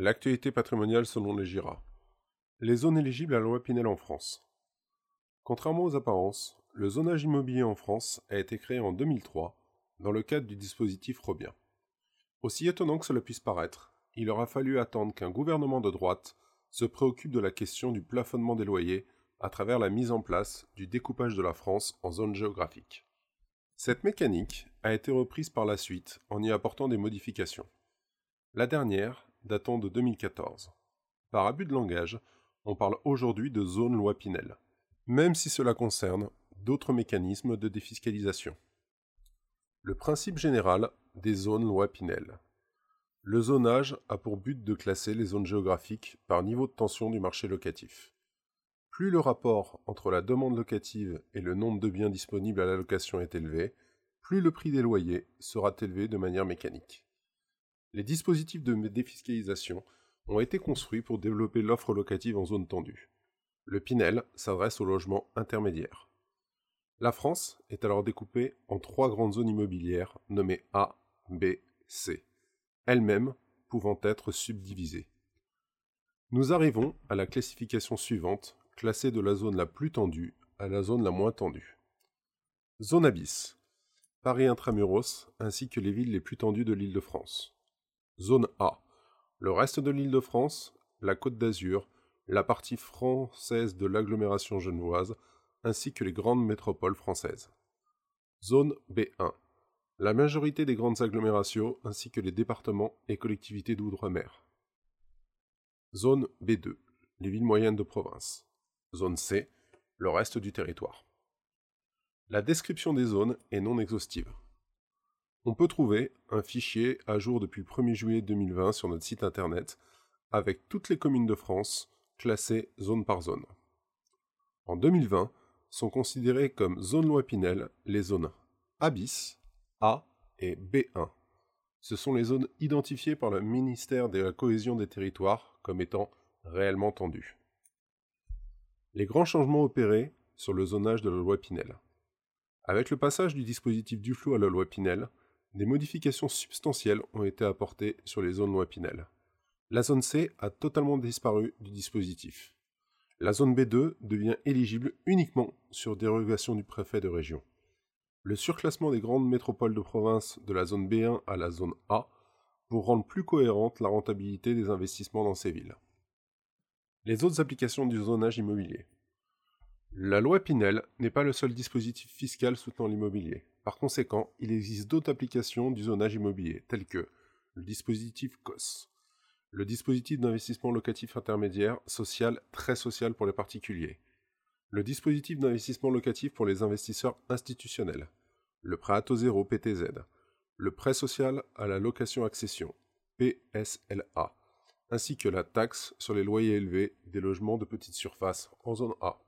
L'actualité patrimoniale selon les GIRA. Les zones éligibles à la loi Pinel en France. Contrairement aux apparences, le zonage immobilier en France a été créé en 2003 dans le cadre du dispositif Robien. Aussi étonnant que cela puisse paraître, il aura fallu attendre qu'un gouvernement de droite se préoccupe de la question du plafonnement des loyers à travers la mise en place du découpage de la France en zones géographiques. Cette mécanique a été reprise par la suite en y apportant des modifications. La dernière datant de 2014. Par abus de langage, on parle aujourd'hui de zone loi Pinel, même si cela concerne d'autres mécanismes de défiscalisation. Le principe général des zones loi Pinel. Le zonage a pour but de classer les zones géographiques par niveau de tension du marché locatif. Plus le rapport entre la demande locative et le nombre de biens disponibles à la location est élevé, plus le prix des loyers sera élevé de manière mécanique. Les dispositifs de défiscalisation ont été construits pour développer l'offre locative en zone tendue. Le Pinel s'adresse aux logements intermédiaires. La France est alors découpée en trois grandes zones immobilières nommées A, B, C, elles-mêmes pouvant être subdivisées. Nous arrivons à la classification suivante, classée de la zone la plus tendue à la zone la moins tendue. Zone Abyss. Paris intramuros ainsi que les villes les plus tendues de l'île de France. Zone A. Le reste de l'île de France, la Côte d'Azur, la partie française de l'agglomération genevoise, ainsi que les grandes métropoles françaises. Zone B1. La majorité des grandes agglomérations ainsi que les départements et collectivités d'outre-mer. Zone B2. Les villes moyennes de province. Zone C. Le reste du territoire. La description des zones est non exhaustive. On peut trouver un fichier à jour depuis le 1er juillet 2020 sur notre site internet avec toutes les communes de France classées zone par zone. En 2020, sont considérées comme zone loi Pinel les zones A bis, A et B1. Ce sont les zones identifiées par le ministère de la Cohésion des Territoires comme étant réellement tendues. Les grands changements opérés sur le zonage de la loi Pinel. Avec le passage du dispositif du flou à la loi Pinel, des modifications substantielles ont été apportées sur les zones loi Pinel. La zone C a totalement disparu du dispositif. La zone B2 devient éligible uniquement sur dérogation du préfet de région. Le surclassement des grandes métropoles de province de la zone B1 à la zone A pour rendre plus cohérente la rentabilité des investissements dans ces villes. Les autres applications du zonage immobilier. La loi Pinel n'est pas le seul dispositif fiscal soutenant l'immobilier. Par conséquent, il existe d'autres applications du zonage immobilier, telles que le dispositif COS, le dispositif d'investissement locatif intermédiaire social très social pour les particuliers, le dispositif d'investissement locatif pour les investisseurs institutionnels, le prêt à taux zéro PTZ, le prêt social à la location accession PSLA, ainsi que la taxe sur les loyers élevés des logements de petite surface en zone A.